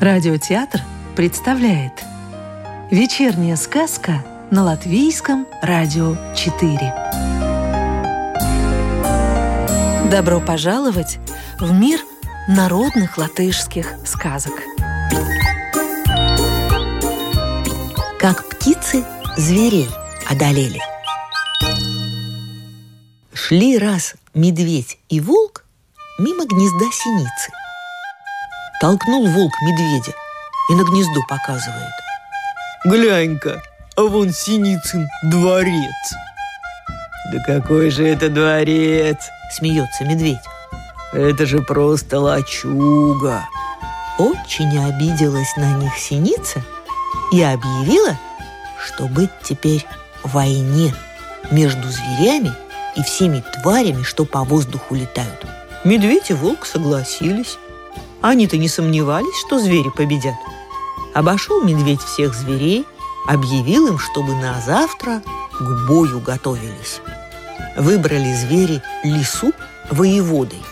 Радиотеатр представляет Вечерняя сказка на Латвийском радио 4 Добро пожаловать в мир народных латышских сказок. Как птицы зверей одолели Шли раз медведь и волк мимо гнезда синицы Толкнул волк медведя и на гнездо показывает. Глянь-ка, а вон Синицын дворец. Да какой же это дворец? Смеется медведь. Это же просто лачуга. Очень обиделась на них синица и объявила, что быть теперь в войне между зверями и всеми тварями, что по воздуху летают. Медведь и волк согласились. Они-то не сомневались, что звери победят. Обошел медведь всех зверей, объявил им, чтобы на завтра к бою готовились. Выбрали звери лису воеводой.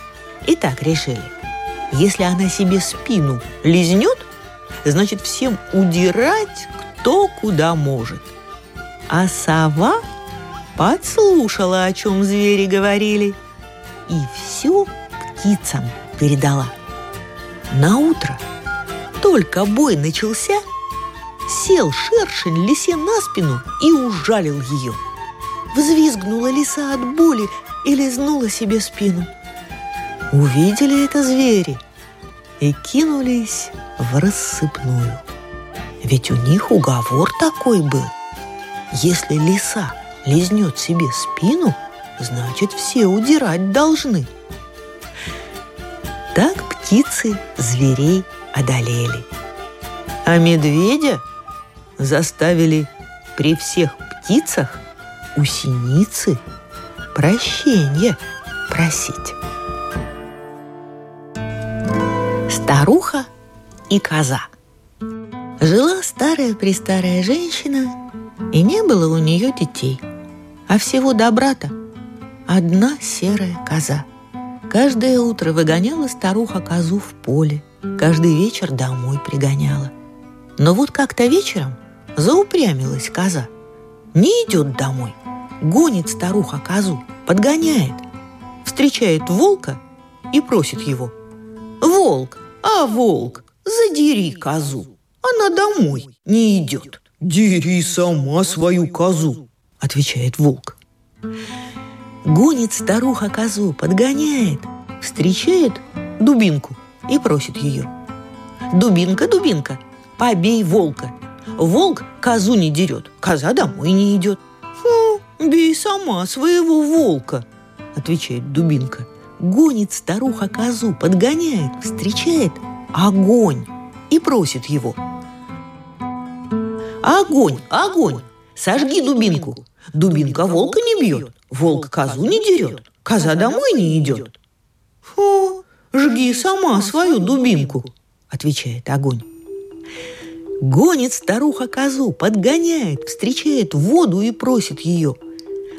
И так решили. Если она себе спину лизнет, значит всем удирать кто куда может. А сова подслушала, о чем звери говорили, и все птицам передала. На утро, только бой начался, сел шершень лисе на спину и ужалил ее. Взвизгнула лиса от боли и лизнула себе спину. Увидели это звери и кинулись в рассыпную. Ведь у них уговор такой был. Если лиса лизнет себе спину, значит все удирать должны. Так птицы зверей одолели. А медведя заставили при всех птицах у синицы прощения просить. Старуха и коза. Жила старая-престарая женщина, и не было у нее детей, а всего добра-то одна серая коза – Каждое утро выгоняла старуха козу в поле, каждый вечер домой пригоняла. Но вот как-то вечером заупрямилась коза. Не идет домой, гонит старуха козу, подгоняет. Встречает волка и просит его. «Волк, а волк, задери козу, она домой не идет». «Дери сама свою козу», — отвечает волк. Гонит старуха козу, подгоняет, встречает дубинку и просит ее. «Дубинка, дубинка, побей волка. Волк козу не дерет, коза домой не идет». «Фу, бей сама своего волка», — отвечает дубинка. Гонит старуха козу, подгоняет, встречает огонь и просит его. «Огонь, огонь, сожги дубинку. Дубинка волка не бьет, волк козу не дерет, коза домой не идет. Фу, жги сама свою дубинку, отвечает огонь. Гонит старуха козу, подгоняет, встречает воду и просит ее.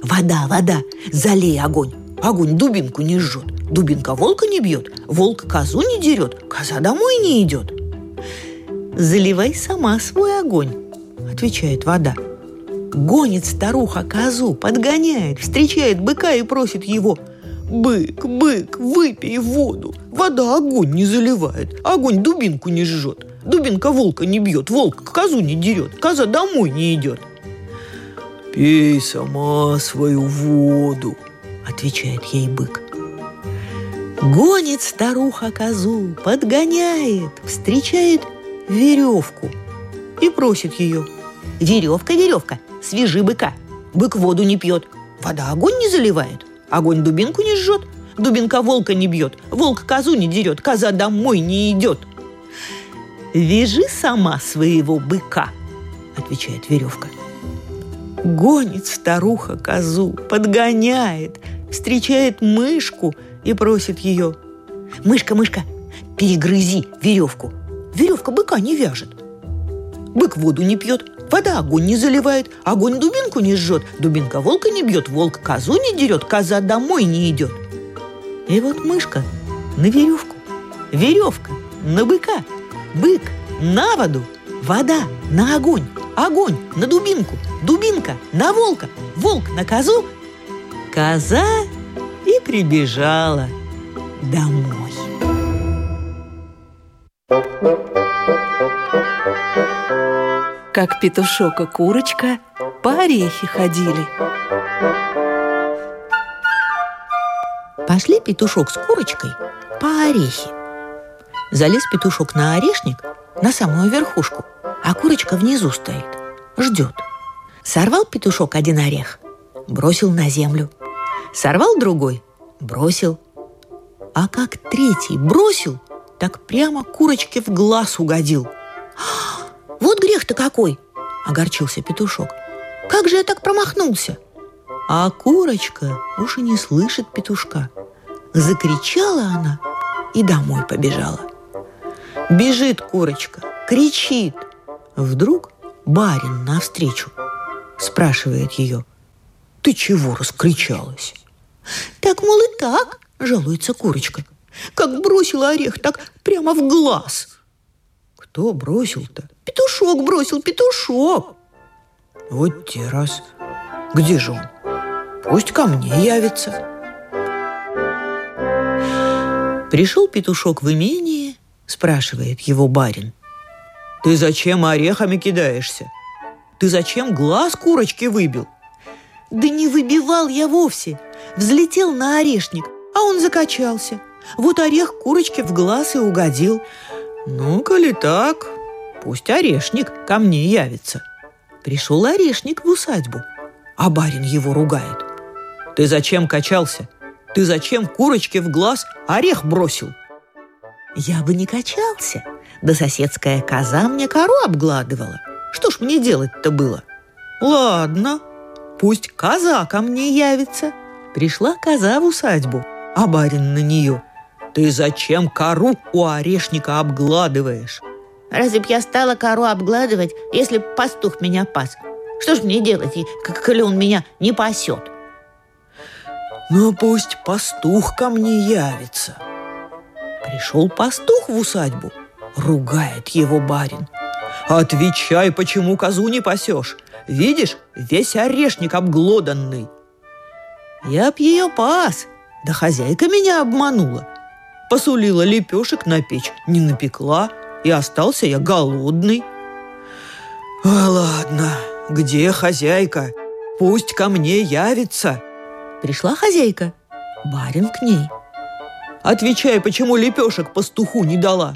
Вода, вода, залей огонь. Огонь дубинку не жжет, дубинка волка не бьет, волк козу не дерет, коза домой не идет. Заливай сама свой огонь, отвечает вода. Гонит старуха козу, подгоняет, встречает быка и просит его «Бык, бык, выпей воду, вода огонь не заливает, огонь дубинку не жжет, дубинка волка не бьет, волк козу не дерет, коза домой не идет». «Пей сама свою воду», — отвечает ей бык. Гонит старуха козу, подгоняет, встречает веревку и просит ее. «Веревка, веревка, свежи быка. Бык воду не пьет, вода огонь не заливает, огонь дубинку не жжет, дубинка волка не бьет, волк козу не дерет, коза домой не идет. «Вяжи сама своего быка», — отвечает веревка. Гонит старуха козу, подгоняет, встречает мышку и просит ее. «Мышка, мышка, перегрызи веревку. Веревка быка не вяжет. Бык воду не пьет, Вода огонь не заливает, огонь дубинку не жжет, дубинка волка не бьет, волк козу не дерет, коза домой не идет. И вот мышка на веревку, веревка на быка, бык на воду, вода на огонь, огонь на дубинку, дубинка на волка, волк на козу, коза и прибежала домой. Как петушок и курочка по орехи ходили. Пошли петушок с курочкой по орехи. Залез петушок на орешник, на самую верхушку, а курочка внизу стоит, ждет. Сорвал петушок один орех, бросил на землю. Сорвал другой, бросил. А как третий бросил, так прямо курочке в глаз угодил. «А, «Вот грех-то какой!» – огорчился петушок. «Как же я так промахнулся?» А курочка уж и не слышит петушка. Закричала она и домой побежала. Бежит курочка, кричит. Вдруг барин навстречу спрашивает ее. «Ты чего раскричалась?» «Так, мол, и так», – жалуется курочка. «Как бросила орех, так прямо в глаз». «Кто бросил-то?» «Петушок бросил, петушок». «Вот те раз. Где же он? Пусть ко мне явится». Пришел петушок в имение, спрашивает его барин. «Ты зачем орехами кидаешься? Ты зачем глаз курочки выбил?» «Да не выбивал я вовсе. Взлетел на орешник, а он закачался. Вот орех курочке в глаз и угодил. Ну, коли так, пусть орешник ко мне явится». Пришел орешник в усадьбу, а барин его ругает. «Ты зачем качался? Ты зачем курочке в глаз орех бросил?» Я бы не качался, да соседская коза мне кору обгладывала. Что ж мне делать-то было? Ладно, пусть коза ко мне явится. Пришла коза в усадьбу, а барин на нее. Ты зачем кору у орешника обгладываешь? Разве б я стала кору обгладывать, если б пастух меня пас? Что ж мне делать, коли он меня не пасет? Ну, пусть пастух ко мне явится. Пришел пастух в усадьбу, ругает его барин. Отвечай, почему козу не пасешь? Видишь, весь орешник обглоданный. Я б ее пас, да хозяйка меня обманула. Посулила лепешек на печь, не напекла, и остался я голодный. А ладно, где хозяйка? Пусть ко мне явится. Пришла хозяйка, барин к ней – Отвечай, почему лепешек пастуху не дала?»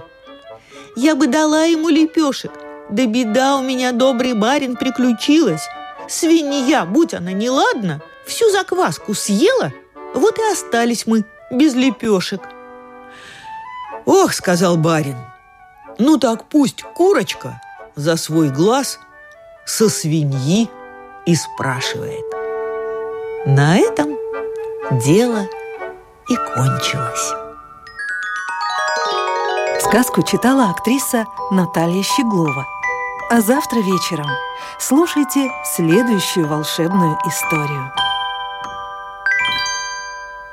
«Я бы дала ему лепешек, да беда у меня, добрый барин, приключилась. Свинья, будь она неладна, всю закваску съела, вот и остались мы без лепешек». «Ох», — сказал барин, — «ну так пусть курочка за свой глаз со свиньи и спрашивает». На этом дело и кончилось. Сказку читала актриса Наталья Щеглова. А завтра вечером слушайте следующую волшебную историю.